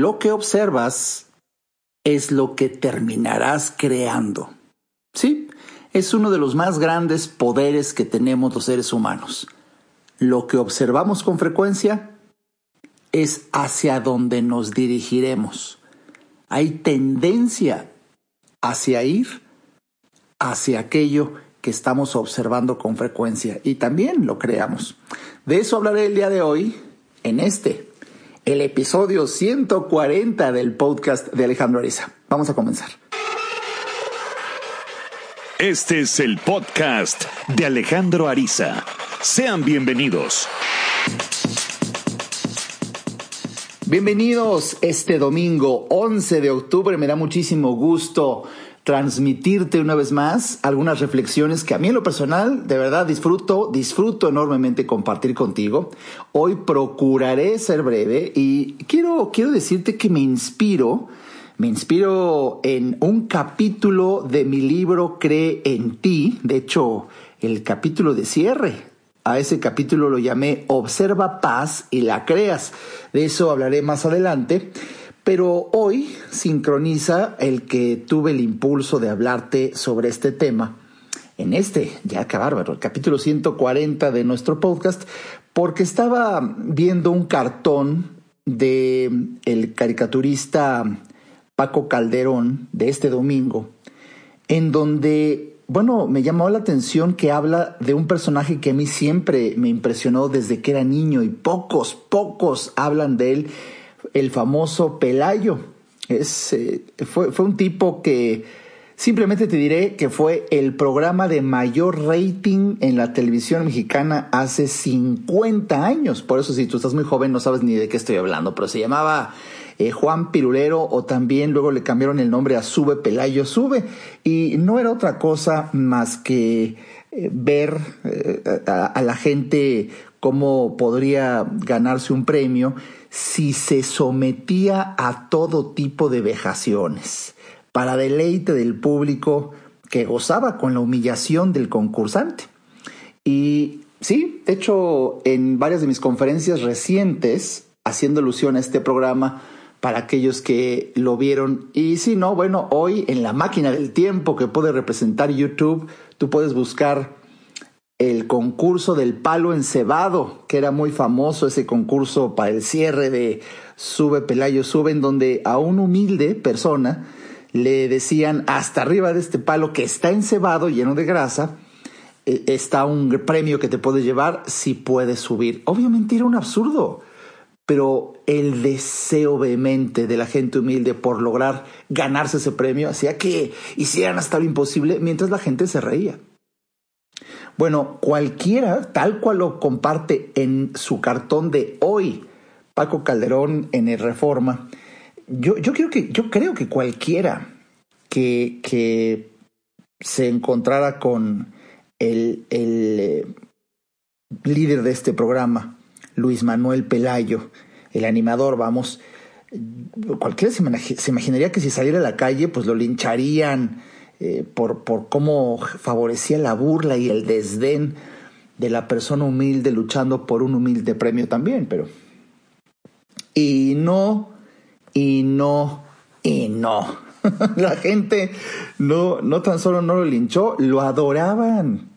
lo que observas es lo que terminarás creando. Sí, es uno de los más grandes poderes que tenemos los seres humanos. Lo que observamos con frecuencia es hacia donde nos dirigiremos. Hay tendencia hacia ir hacia aquello que estamos observando con frecuencia y también lo creamos. De eso hablaré el día de hoy en este, el episodio 140 del podcast de Alejandro Ariza. Vamos a comenzar. Este es el podcast de Alejandro Ariza. Sean bienvenidos. Bienvenidos este domingo 11 de octubre. Me da muchísimo gusto transmitirte una vez más algunas reflexiones que a mí en lo personal de verdad disfruto, disfruto enormemente compartir contigo. Hoy procuraré ser breve y quiero, quiero decirte que me inspiro, me inspiro en un capítulo de mi libro Cree en ti, de hecho el capítulo de cierre. A ese capítulo lo llamé Observa paz y la creas. De eso hablaré más adelante. Pero hoy sincroniza el que tuve el impulso de hablarte sobre este tema en este, ya que bárbaro, el capítulo 140 de nuestro podcast, porque estaba viendo un cartón de el caricaturista Paco Calderón de este domingo, en donde, bueno, me llamó la atención que habla de un personaje que a mí siempre me impresionó desde que era niño y pocos, pocos hablan de él el famoso Pelayo. Es, eh, fue, fue un tipo que simplemente te diré que fue el programa de mayor rating en la televisión mexicana hace 50 años. Por eso si tú estás muy joven no sabes ni de qué estoy hablando, pero se llamaba eh, Juan Pirulero o también luego le cambiaron el nombre a Sube Pelayo Sube y no era otra cosa más que eh, ver a la gente cómo podría ganarse un premio si se sometía a todo tipo de vejaciones, para deleite del público que gozaba con la humillación del concursante. Y sí, de hecho, en varias de mis conferencias recientes, haciendo alusión a este programa, para aquellos que lo vieron. Y si no, bueno, hoy en la máquina del tiempo que puede representar YouTube, tú puedes buscar el concurso del palo encebado, que era muy famoso ese concurso para el cierre de Sube Pelayo Sube, en donde a un humilde persona le decían hasta arriba de este palo que está encebado, lleno de grasa, eh, está un premio que te puedes llevar si puedes subir. Obviamente era un absurdo, pero el deseo vehemente de la gente humilde por lograr ganarse ese premio hacía que hicieran hasta lo imposible mientras la gente se reía. Bueno, cualquiera, tal cual lo comparte en su cartón de hoy, Paco Calderón en el Reforma, yo, yo, creo, que, yo creo que cualquiera que, que se encontrara con el, el eh, líder de este programa, Luis Manuel Pelayo, el animador, vamos, cualquiera se, se imaginaría que si saliera a la calle, pues lo lincharían, eh, por, por cómo favorecía la burla y el desdén de la persona humilde luchando por un humilde premio también, pero... Y no, y no, y no. la gente no, no tan solo no lo linchó, lo adoraban.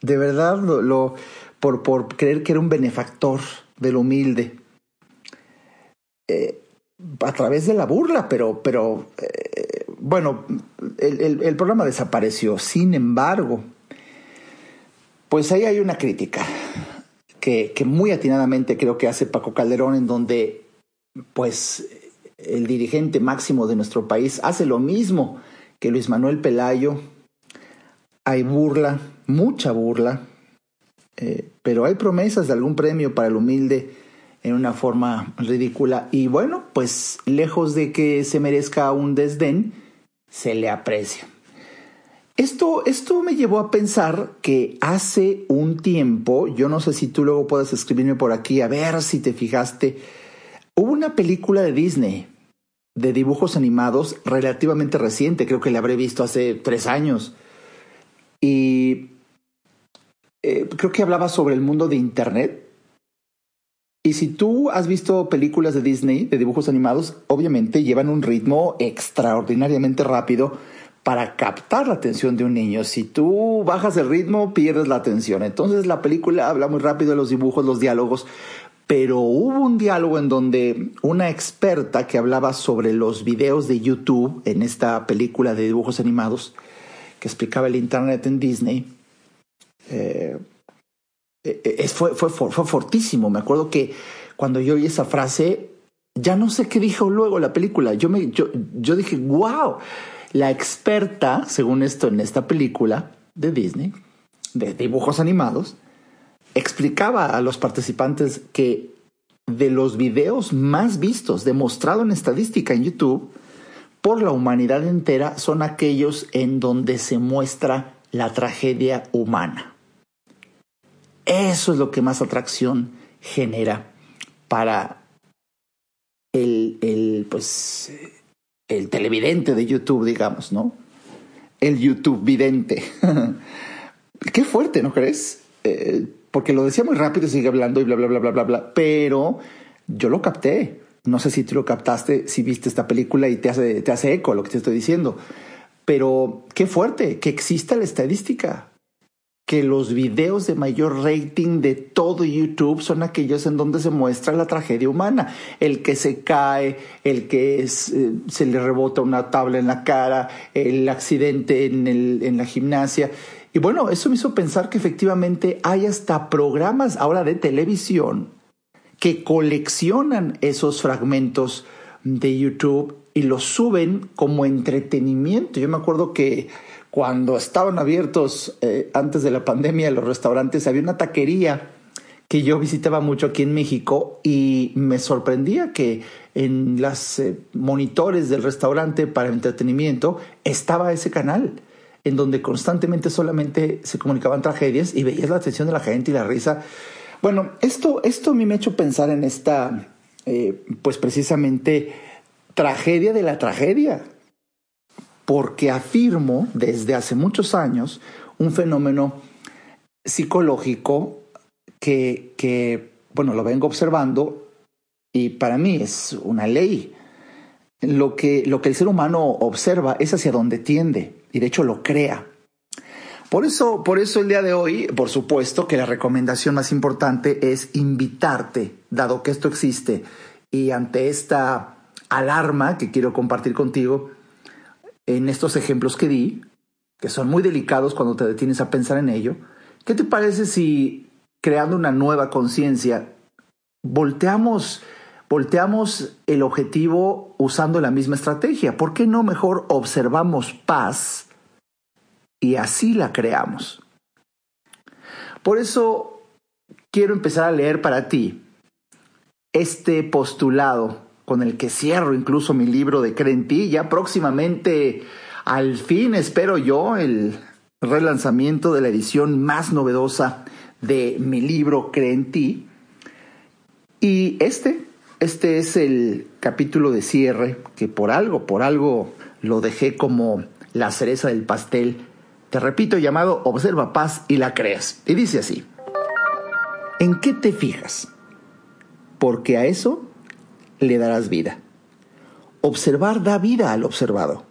De verdad, lo, por, por creer que era un benefactor del humilde. Eh, a través de la burla, pero, pero eh, bueno, el, programa desapareció. Sin embargo, pues ahí hay una crítica que, que, muy atinadamente creo que hace Paco Calderón, en donde pues el dirigente máximo de nuestro país hace lo mismo que Luis Manuel Pelayo. Hay burla, mucha burla, eh, pero hay promesas de algún premio para el humilde en una forma ridícula. Y bueno, pues lejos de que se merezca un desdén, se le aprecia. Esto, esto me llevó a pensar que hace un tiempo, yo no sé si tú luego puedes escribirme por aquí, a ver si te fijaste, hubo una película de Disney de dibujos animados relativamente reciente, creo que la habré visto hace tres años. Y eh, creo que hablaba sobre el mundo de Internet Y si tú has visto películas de Disney, de dibujos animados, obviamente llevan un ritmo extraordinariamente rápido para captar la atención de un niño. Si tú bajas el ritmo, pierdes la atención. Entonces la película habla muy rápido de los dibujos, los diálogos, pero hubo un diálogo en donde una experta que hablaba sobre los videos de YouTube en esta película de dibujos animados, que explicaba el Internet en Disney, eh, eh, fue, fue, fue, fortísimo. Me acuerdo que cuando yo oí esa frase, ya no sé qué dijo luego la película. Yo, me, yo dije, wow, la experta, según esto en esta película de Disney, de dibujos animados, explicaba a los participantes que de los videos más vistos, demostrado en estadística en YouTube, por la humanidad entera, son aquellos en donde se muestra la tragedia humana. Eso es lo que más atracción genera para el, el, pues, el televidente de YouTube, digamos, ¿no? El YouTube vidente. Qué fuerte, ¿no crees? Eh, porque lo decía muy rápido, sigue hablando y bla, bla, bla, bla, bla, bla, pero yo lo capté. No sé si tú lo captaste, si viste esta película y te hace, te hace eco lo que te estoy diciendo. Pero qué fuerte que exista la estadística que los videos de mayor rating de todo YouTube son aquellos en donde se muestra la tragedia humana. El que se cae, el que eh, se le rebota una tabla en la cara, el accidente en, en la gimnasia. Y bueno, eso me hizo pensar que efectivamente hay hasta programas ahora de televisión que coleccionan esos fragmentos de YouTube y los suben como entretenimiento. Yo me acuerdo que cuando estaban abiertos eh, antes de la pandemia los restaurantes, había una taquería que yo visitaba mucho aquí en México y me sorprendía que en las eh, monitores del restaurante para entretenimiento estaba ese canal en donde constantemente solamente se comunicaban tragedias y veías la atención de la gente y la risa. Bueno, esto, esto a mí me ha hecho pensar en esta, eh, pues precisamente, tragedia de la tragedia, porque afirmo desde hace muchos años un fenómeno psicológico que, que, bueno, lo vengo observando y para mí es una ley. Lo que, lo que el ser humano observa es hacia donde tiende y de hecho lo crea. Por eso, por eso el día de hoy, por supuesto que la recomendación más importante es invitarte, dado que esto existe, y ante esta alarma que quiero compartir contigo, en estos ejemplos que di, que son muy delicados cuando te detienes a pensar en ello, ¿qué te parece si creando una nueva conciencia volteamos volteamos el objetivo usando la misma estrategia. ¿Por qué no mejor observamos paz y así la creamos? Por eso quiero empezar a leer para ti este postulado con el que cierro incluso mi libro de Cree en ti. Ya próximamente, al fin, espero yo, el relanzamiento de la edición más novedosa de mi libro Cree en ti. Y este este es el capítulo de cierre que por algo, por algo lo dejé como la cereza del pastel. Te repito, llamado Observa Paz y la creas. Y dice así. ¿En qué te fijas? Porque a eso le darás vida. Observar da vida al observado.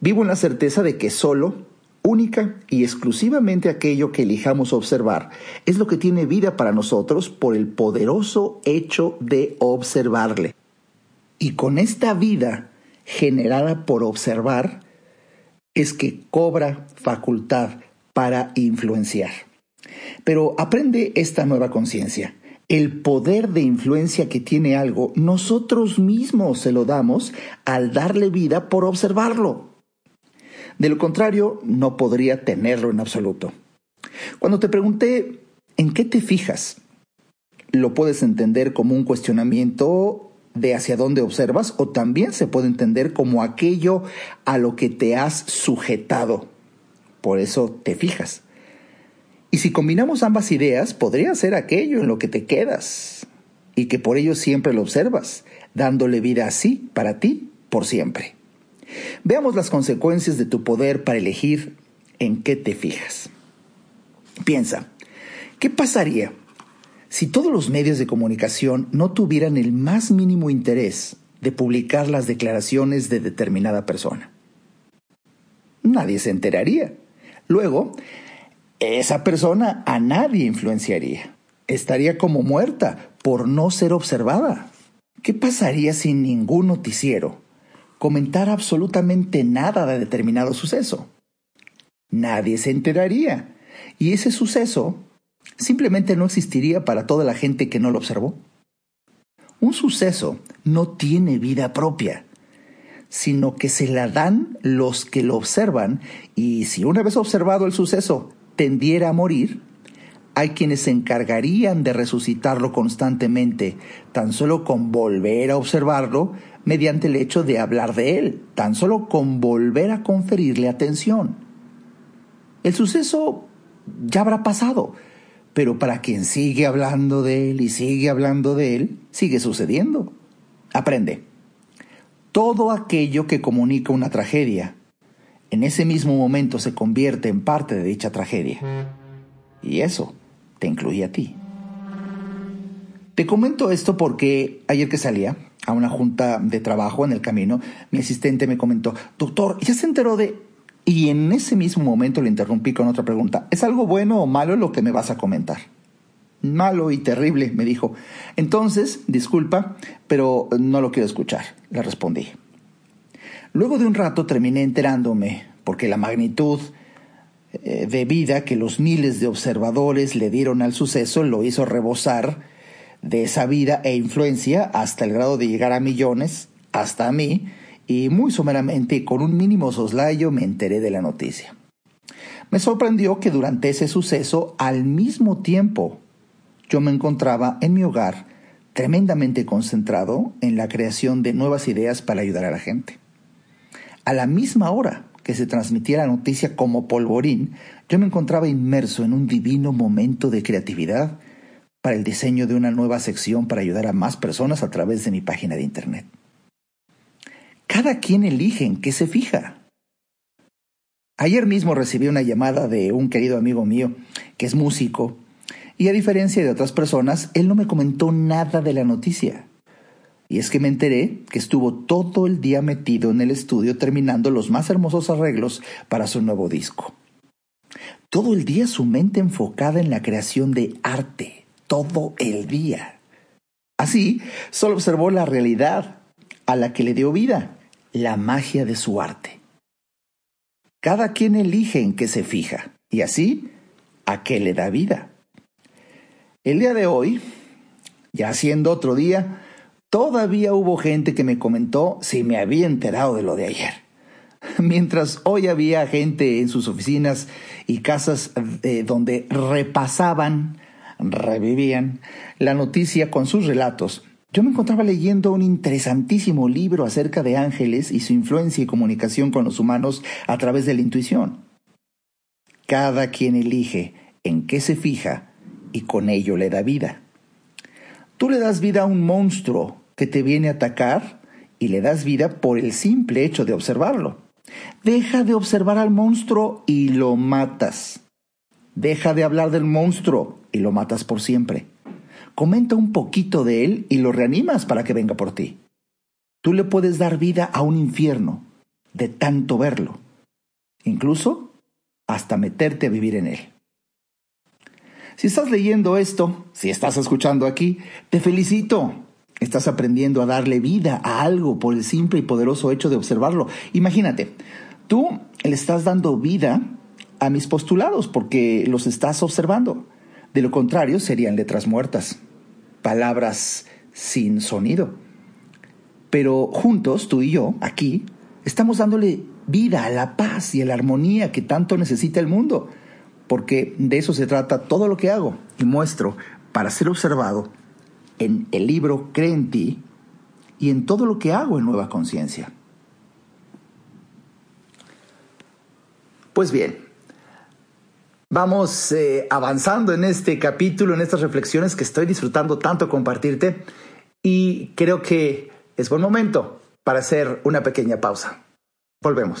Vivo en la certeza de que solo única y exclusivamente aquello que elijamos observar es lo que tiene vida para nosotros por el poderoso hecho de observarle. Y con esta vida generada por observar es que cobra facultad para influenciar. Pero aprende esta nueva conciencia. El poder de influencia que tiene algo, nosotros mismos se lo damos al darle vida por observarlo. De lo contrario, no podría tenerlo en absoluto. Cuando te pregunté, ¿en qué te fijas? Lo puedes entender como un cuestionamiento de hacia dónde observas o también se puede entender como aquello a lo que te has sujetado. Por eso te fijas. Y si combinamos ambas ideas, podría ser aquello en lo que te quedas y que por ello siempre lo observas, dándole vida así para ti por siempre. Veamos las consecuencias de tu poder para elegir en qué te fijas. Piensa, ¿qué pasaría Si todos los medios de comunicación no tuvieran el más mínimo interés de publicar las declaraciones de determinada persona, nadie se enteraría. Luego, esa persona a nadie influenciaría. Estaría como muerta por no ser observada. ¿Qué pasaría si ningún noticiero comentara absolutamente nada de determinado suceso? Nadie se enteraría. Y ese suceso simplemente no existiría para toda la gente que no lo observó. Un suceso no tiene vida propia, sino que se la dan los que lo observan y si una vez observado el suceso tendiera a morir, hay quienes se encargarían de resucitarlo constantemente, tan solo con volver a observarlo mediante el hecho de hablar de él, tan solo con volver a conferirle atención. El suceso ya habrá pasado, pero para quien sigue hablando de él y sigue hablando de él, sigue sucediendo. Aprende. Todo aquello que comunica una tragedia, en ese mismo momento se convierte en parte de dicha tragedia. Y eso te incluye a ti. Te comento esto porque ayer que salía a una junta de trabajo en el camino, mi asistente me comentó, doctor, ¿ya se enteró de y en ese mismo momento le interrumpí con otra pregunta. ¿Es algo bueno o malo lo que me vas a comentar? Malo y terrible, me dijo. Entonces, disculpa, pero no lo quiero escuchar, le respondí. Luego de un rato terminé enterándome, porque la magnitud eh, de vida que los miles de observadores le dieron al suceso lo hizo rebosar de esa vida e influencia hasta el grado de llegar a millones, hasta a mí, y muy someramente con un mínimo soslayo me enteré de la noticia. Me sorprendió que durante ese suceso, al mismo tiempo, yo me encontraba en mi hogar tremendamente concentrado en la creación de nuevas ideas para ayudar a la gente. A la misma hora que se transmitía la noticia como polvorín, yo me encontraba inmerso en un divino momento de creatividad para el diseño de una nueva sección para ayudar a más personas a través de mi página de Internet. Cada quien elige en qué se fija. Ayer mismo recibí una llamada de un querido amigo mío que es músico y a diferencia de otras personas, él no me comentó nada de la noticia. Y es que me enteré que estuvo todo el día metido en el estudio terminando los más hermosos arreglos para su nuevo disco. Todo el día su mente enfocada en la creación de arte, todo el día. Así, solo observó la realidad a la que le dio vida la magia de su arte. Cada quien elige en qué se fija y así a qué le da vida. El día de hoy, ya siendo otro día, todavía hubo gente que me comentó si me había enterado de lo de ayer. Mientras hoy había gente en sus oficinas y casas eh, donde repasaban, revivían la noticia con sus relatos, yo me encontraba leyendo un interesantísimo libro acerca de ángeles y su influencia y comunicación con los humanos a través de la intuición. Cada quien elige en qué se fija y con ello le da vida. Tú le das vida a un monstruo que te viene a atacar y le das vida por el simple hecho de observarlo. Deja de observar al monstruo y lo matas. Deja de hablar del monstruo y lo matas por siempre comenta un poquito de él y lo reanimas para que venga por ti. Tú le puedes dar vida a un infierno de tanto verlo, incluso hasta meterte a vivir en él. Si estás leyendo esto, si estás escuchando aquí, te felicito. Estás aprendiendo a darle vida a algo por el simple y poderoso hecho de observarlo. Imagínate, tú le estás dando vida a mis postulados porque los estás observando. De lo contrario, serían letras muertas palabras sin sonido. Pero juntos, tú y yo, aquí, estamos dándole vida a la paz y a la armonía que tanto necesita el mundo, porque de eso se trata todo lo que hago y muestro para ser observado en el libro Cree en ti y en todo lo que hago en Nueva Conciencia. Pues bien, Vamos eh, avanzando en este capítulo, en estas reflexiones que estoy disfrutando tanto compartirte y creo que es buen momento para hacer una pequeña pausa. Volvemos.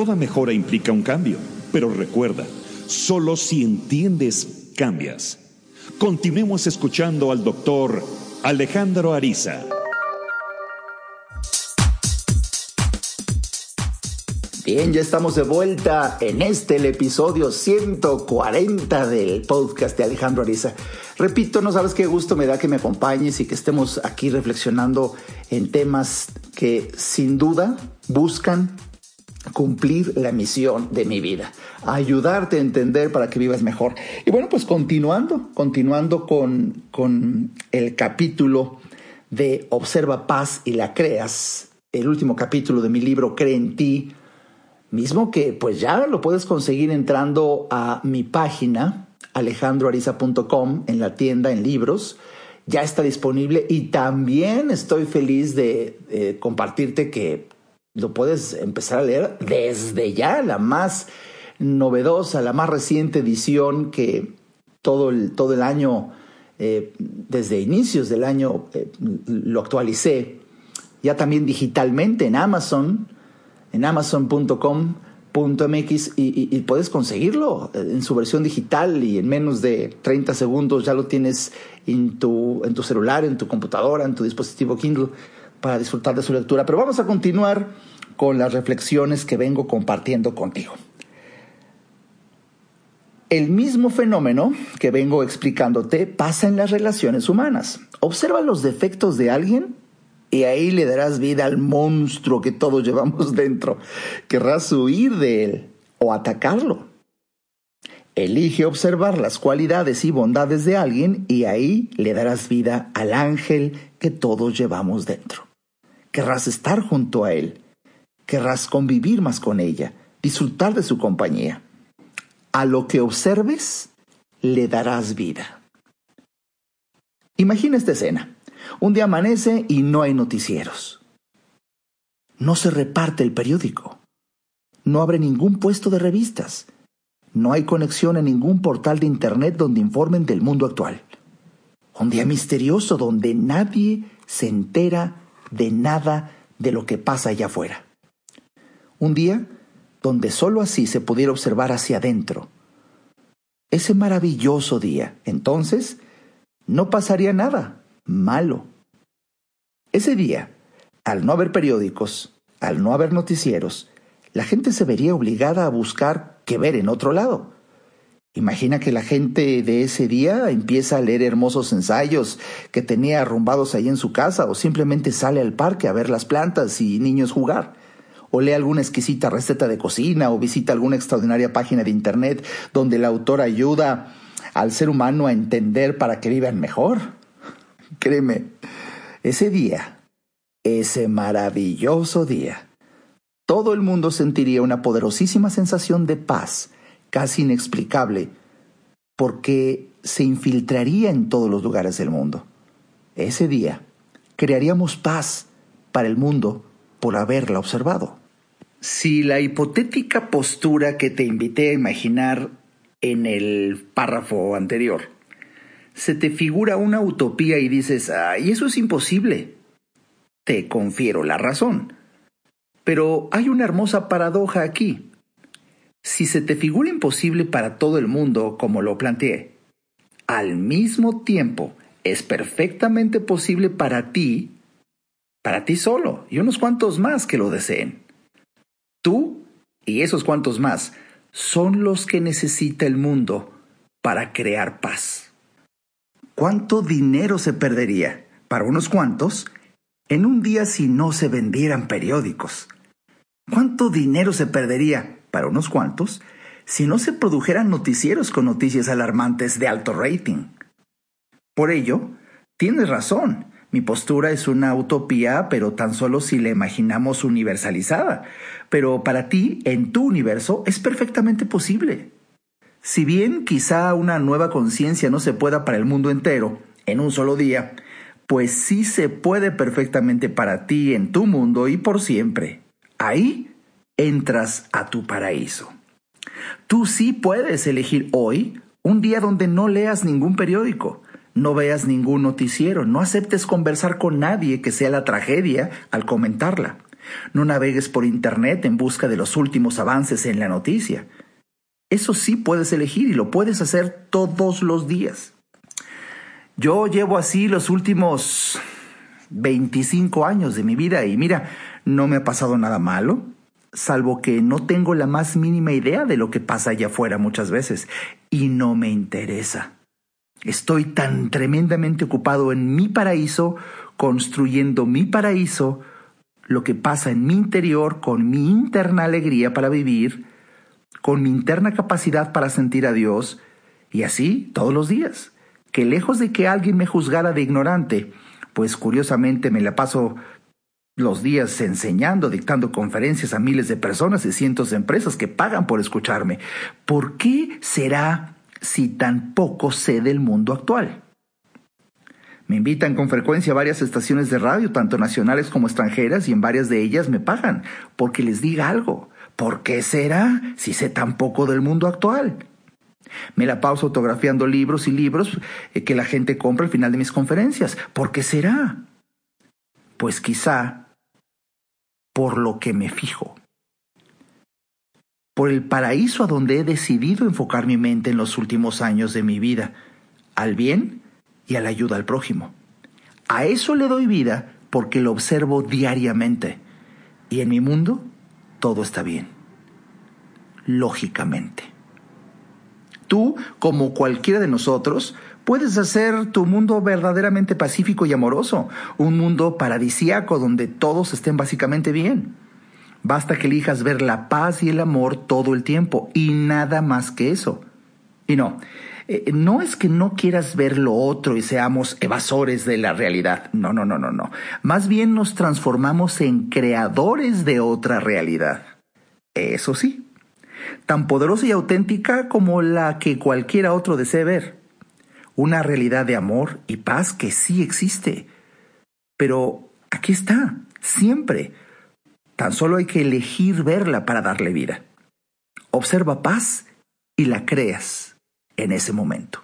Toda mejora implica un cambio, pero recuerda, solo si entiendes, cambias. Continuemos escuchando al doctor Alejandro Ariza. Bien, ya estamos de vuelta en este, el episodio 140 del podcast de Alejandro Ariza. Repito, no sabes qué gusto me da que me acompañes y que estemos aquí reflexionando en temas que sin duda buscan cumplir la misión de mi vida, ayudarte a entender para que vivas mejor. Y bueno, pues continuando, continuando con, con el capítulo de Observa paz y la creas, el último capítulo de mi libro Cree en ti, mismo que pues ya lo puedes conseguir entrando a mi página alejandroariza.com en la tienda en libros. Ya está disponible y también estoy feliz de compartirte que lo puedes empezar a leer desde ya, la más novedosa, la más reciente edición que todo el, todo el año, eh, desde inicios del año, eh, lo actualicé, ya también digitalmente en Amazon, en amazon.com.mx y, y, puedes conseguirlo en su versión digital y en menos de 30 segundos ya lo tienes en tu, en tu celular, en tu computadora, en tu dispositivo Kindle para disfrutar de su lectura. Pero vamos a continuar con las reflexiones que vengo compartiendo contigo. El mismo fenómeno que vengo explicándote pasa en las relaciones humanas. Observa los defectos de alguien y ahí le darás vida al monstruo que todos llevamos dentro. Querrás huir de él o atacarlo. Elige observar las cualidades y bondades de alguien y ahí le darás vida al ángel que todos llevamos dentro. Querrás estar junto a él. Querrás convivir más con ella, disfrutar de su compañía. A lo que observes, le darás vida. Imagina esta escena. Un día amanece y no hay noticieros. No se reparte el periódico. No abre ningún puesto de revistas. No hay conexión en ningún portal de Internet donde informen del mundo actual. Un día misterioso donde nadie se entera de nada de lo que pasa allá afuera. Un día donde sólo así se pudiera observar hacia adentro. Ese maravilloso día, entonces, no pasaría nada malo. Ese día, al no haber periódicos, al no haber noticieros, la gente se vería obligada a buscar qué ver en otro lado. Imagina que la gente de ese día empieza a leer hermosos ensayos que tenía arrumbados ahí en su casa o simplemente sale al parque a ver las plantas y niños jugar. O lee alguna exquisita receta de cocina o visita alguna extraordinaria página de internet donde el autor ayuda al ser humano a entender para que vivan mejor. Créeme, ese día, ese maravilloso día, todo el mundo sentiría una poderosísima sensación de paz, casi inexplicable, porque se infiltraría en todos los lugares del mundo. Ese día, crearíamos paz para el mundo por haberla observado. Si la hipotética postura que te invité a imaginar en el párrafo anterior se te figura una utopía y dices, ay, eso es imposible. Te confiero la razón. Pero hay una hermosa paradoja aquí. Si se te figura imposible para todo el mundo, como lo planteé, al mismo tiempo es perfectamente posible para ti, para ti solo y unos cuantos más que lo deseen. Tú y esos cuantos más son los que necesita el mundo para crear paz. ¿Cuánto dinero se perdería, para unos cuantos, en un día si no se vendieran periódicos? ¿Cuánto dinero se perdería, para unos cuantos, si no se produjeran noticieros con noticias alarmantes de alto rating? Por ello, tienes razón. Mi postura es una utopía, pero tan solo si la imaginamos universalizada. Pero para ti, en tu universo, es perfectamente posible. Si bien quizá una nueva conciencia no se pueda para el mundo entero en un solo día, pues sí se puede perfectamente para ti en tu mundo y por siempre. Ahí entras a tu paraíso. Tú sí puedes elegir hoy un día donde no leas ningún periódico, no veas ningún noticiero, no aceptes conversar con nadie que sea la tragedia al comentarla. No navegues por Internet en busca de los últimos avances en la noticia. Eso sí puedes elegir y lo puedes hacer todos los días. Yo llevo así los últimos 25 años de mi vida y mira, no me ha pasado nada malo, salvo que no tengo la más mínima idea de lo que pasa allá afuera muchas veces y no me interesa. Estoy tan tremendamente ocupado en mi paraíso, construyendo mi paraíso, lo que pasa en mi interior con mi interna alegría para vivir, con mi interna capacidad para sentir a Dios, y así todos los días, que lejos de que alguien me juzgara de ignorante, pues curiosamente me la paso los días enseñando, dictando conferencias a miles de personas y cientos de empresas que pagan por escucharme. ¿Por qué será si tan poco sé del mundo actual? Me invitan con frecuencia a varias estaciones de radio, tanto nacionales como extranjeras, y en varias de ellas me pagan porque les diga algo. ¿Por qué será si sé tan poco del mundo actual? Me la pauso autografiando libros y libros eh, que la gente compra al final de mis conferencias. ¿Por qué será? Pues quizá por lo que me fijo. Por el paraíso a donde he decidido enfocar mi mente en los últimos años de mi vida, al bien y a la ayuda al prójimo. A eso le doy vida porque lo observo diariamente. Y en mi mundo todo está bien. Lógicamente. Tú, como cualquiera de nosotros, puedes hacer tu mundo verdaderamente pacífico y amoroso, un mundo paradisíaco donde todos estén básicamente bien. Basta que elijas ver la paz y el amor todo el tiempo y nada más que eso. Y no, eh, no es que no quieras ver lo otro y seamos evasores de la realidad. No, no, no, no, no. Más bien nos transformamos en creadores de otra realidad. Eso sí, tan poderosa y auténtica como la que cualquiera otro desee ver. Una realidad de amor y paz que sí existe. Pero aquí está, siempre. Tan solo hay que elegir verla para darle vida. Observa paz y la creas en ese momento.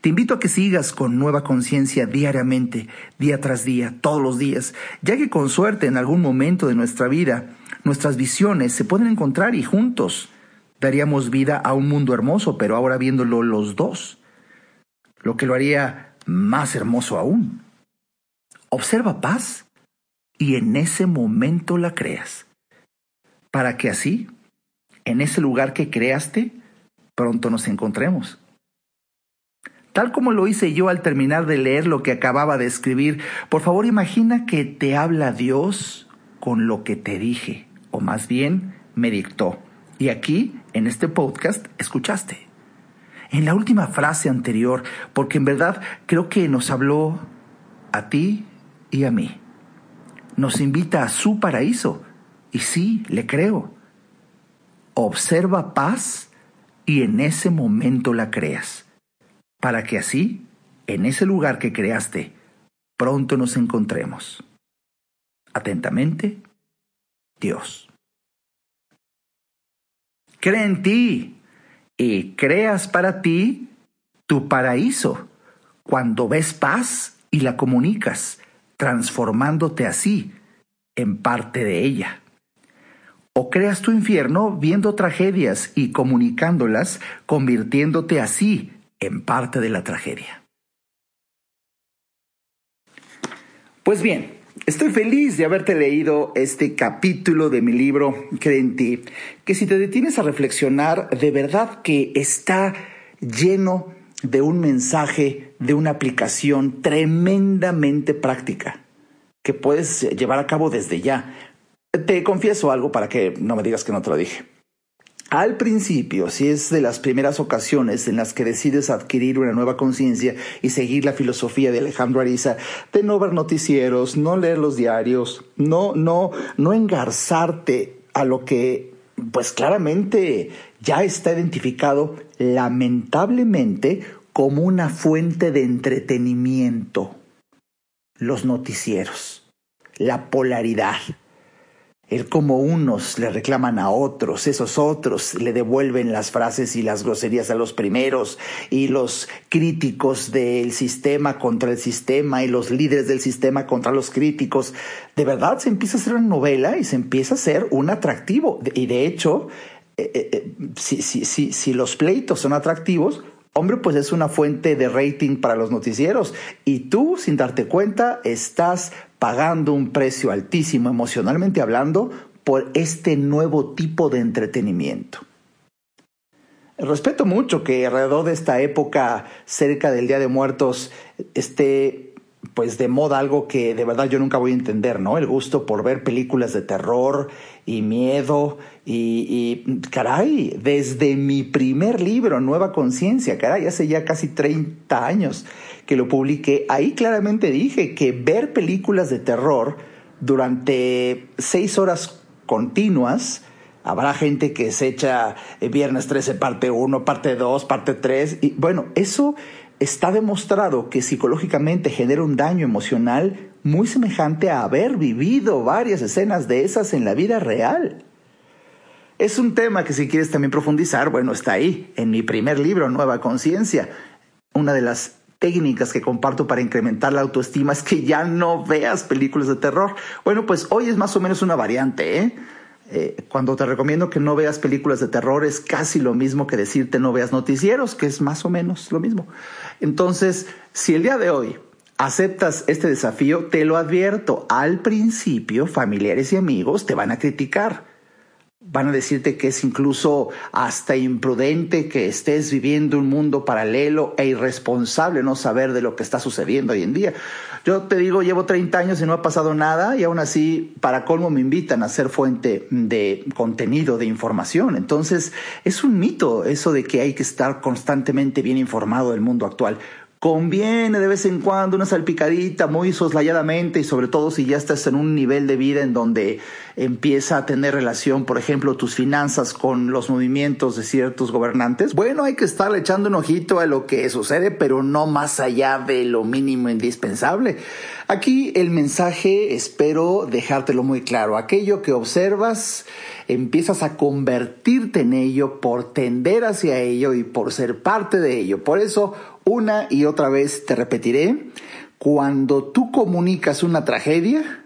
Te invito a que sigas con nueva conciencia diariamente, día tras día, todos los días, ya que con suerte en algún momento de nuestra vida nuestras visiones se pueden encontrar y juntos daríamos vida a un mundo hermoso, pero ahora viéndolo los dos, lo que lo haría más hermoso aún. Observa paz y en ese momento la creas, para que así, en ese lugar que creaste, pronto nos encontremos. Tal como lo hice yo al terminar de leer lo que acababa de escribir, por favor imagina que te habla Dios con lo que te dije, o más bien me dictó. Y aquí, en este podcast, escuchaste. En la última frase anterior, porque en verdad creo que nos habló a ti y a mí. Nos invita a su paraíso. Y sí, le creo. Observa paz y en ese momento la creas, para que así, en ese lugar que creaste, pronto nos encontremos. Atentamente, Dios. Cree en ti y creas para ti tu paraíso cuando ves paz y la comunicas, transformándote así en parte de ella o creas tu infierno viendo tragedias y comunicándolas, convirtiéndote así en parte de la tragedia. Pues bien, estoy feliz de haberte leído este capítulo de mi libro Cree en ti, que si te detienes a reflexionar, de verdad que está lleno de un mensaje, de una aplicación tremendamente práctica que puedes llevar a cabo desde ya. Te confieso algo para que no me digas que no te lo dije. Al principio, si es de las primeras ocasiones en las que decides adquirir una nueva conciencia y seguir la filosofía de Alejandro Ariza, de no ver noticieros, no leer los diarios, no, no, no engarzarte a lo que, pues claramente ya está identificado lamentablemente como una fuente de entretenimiento. Los noticieros, la polaridad, el cómo unos le reclaman a otros, esos otros le devuelven las frases y las groserías a los primeros, y los críticos del sistema contra el sistema, y los líderes del sistema contra los críticos. De verdad se empieza a hacer una novela y se empieza a hacer un atractivo. Y de hecho, eh, eh, eh, si, si, si, si los pleitos son atractivos, hombre, pues es una fuente de rating para los noticieros. Y tú, sin darte cuenta, estás pagando un precio altísimo emocionalmente hablando por este nuevo tipo de entretenimiento. Respeto mucho que alrededor de esta época, cerca del Día de Muertos, esté pues de moda algo que de verdad yo nunca voy a entender, ¿no? El gusto por ver películas de terror y miedo y, caray, desde mi primer libro, Nueva Conciencia, caray, hace ya casi 30 años que lo publiqué, ahí claramente dije que ver películas de terror durante seis horas continuas, Habrá gente que se echa eh, Viernes 13 parte 1, parte 2, parte 3. Y bueno, eso está demostrado que psicológicamente genera un daño emocional muy semejante a haber vivido varias escenas de esas en la vida real. Es un tema que si quieres también profundizar, bueno, está ahí, en mi primer libro, Nueva Conciencia. Una de las técnicas que comparto para incrementar la autoestima es que ya no veas películas de terror. Bueno, pues hoy es más o menos una variante, ¿eh? Eh, cuando te recomiendo que no veas películas de terror es casi lo mismo que decirte no veas noticieros, que es más o menos lo mismo. Entonces, si el día de hoy aceptas este desafío, te lo advierto, al principio familiares y amigos te van a criticar Van a decirte que es incluso hasta imprudente que estés viviendo un mundo paralelo e irresponsable no saber de lo que está sucediendo hoy en día. Yo te digo, llevo 30 años y no ha pasado nada y aún así, para colmo, me invitan a ser fuente de contenido, de información. Entonces, es un mito eso de que hay que estar constantemente bien informado del mundo actual. Conviene de vez en cuando una salpicadita muy soslayadamente y sobre todo si ya estás en un nivel de vida en donde empieza a tener relación, por ejemplo, tus finanzas con los movimientos de ciertos gobernantes. Bueno, hay que estarle echando un ojito a lo que sucede, pero no más allá de lo mínimo indispensable. Aquí el mensaje espero dejártelo muy claro. Aquello que observas, empiezas a convertirte en ello por tender hacia ello y por ser parte de ello. Por eso una y otra vez te repetiré, cuando tú comunicas una tragedia,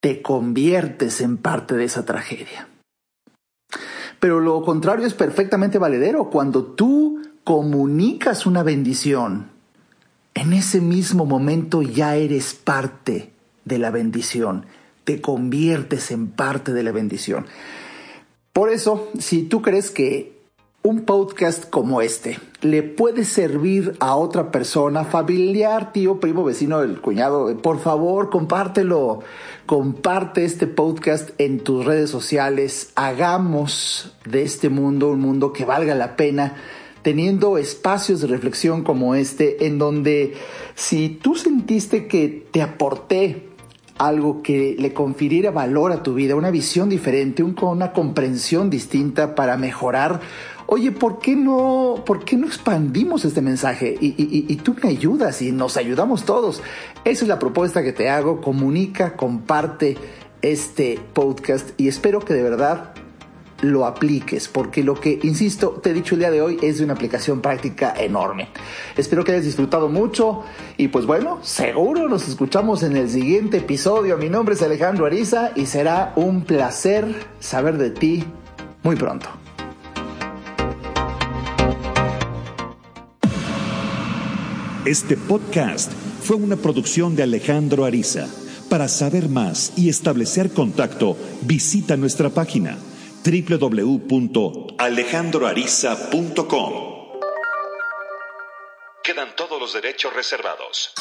te conviertes en parte de esa tragedia. Pero lo contrario es perfectamente valedero. Cuando tú comunicas una bendición, en ese mismo momento ya eres parte de la bendición. Te conviertes en parte de la bendición. Por eso, si tú crees que un podcast como este le puede servir a otra persona, familiar, tío, primo, vecino, el cuñado, por favor, compártelo. Comparte este podcast en tus redes sociales. Hagamos de este mundo un mundo que valga la pena, teniendo espacios de reflexión como este, en donde si tú sentiste que te aporté algo que le confiriera valor a tu vida, una visión diferente, una comprensión distinta para mejorar oye, ¿por qué no, por qué no expandimos este mensaje? Y, y, tú me ayudas y nos ayudamos todos. Esa es la propuesta que te hago. Comunica, comparte este podcast y espero que de verdad lo apliques, porque lo que, insisto, te he dicho el día de hoy es de una aplicación práctica enorme. Espero que hayas disfrutado mucho y pues bueno, seguro nos escuchamos en el siguiente episodio. Mi nombre es Alejandro Ariza y será un placer saber de ti muy pronto. Este podcast fue una producción de Alejandro Ariza. Para saber más y establecer contacto, visita nuestra página www.alejandroariza.com. Quedan todos los derechos reservados.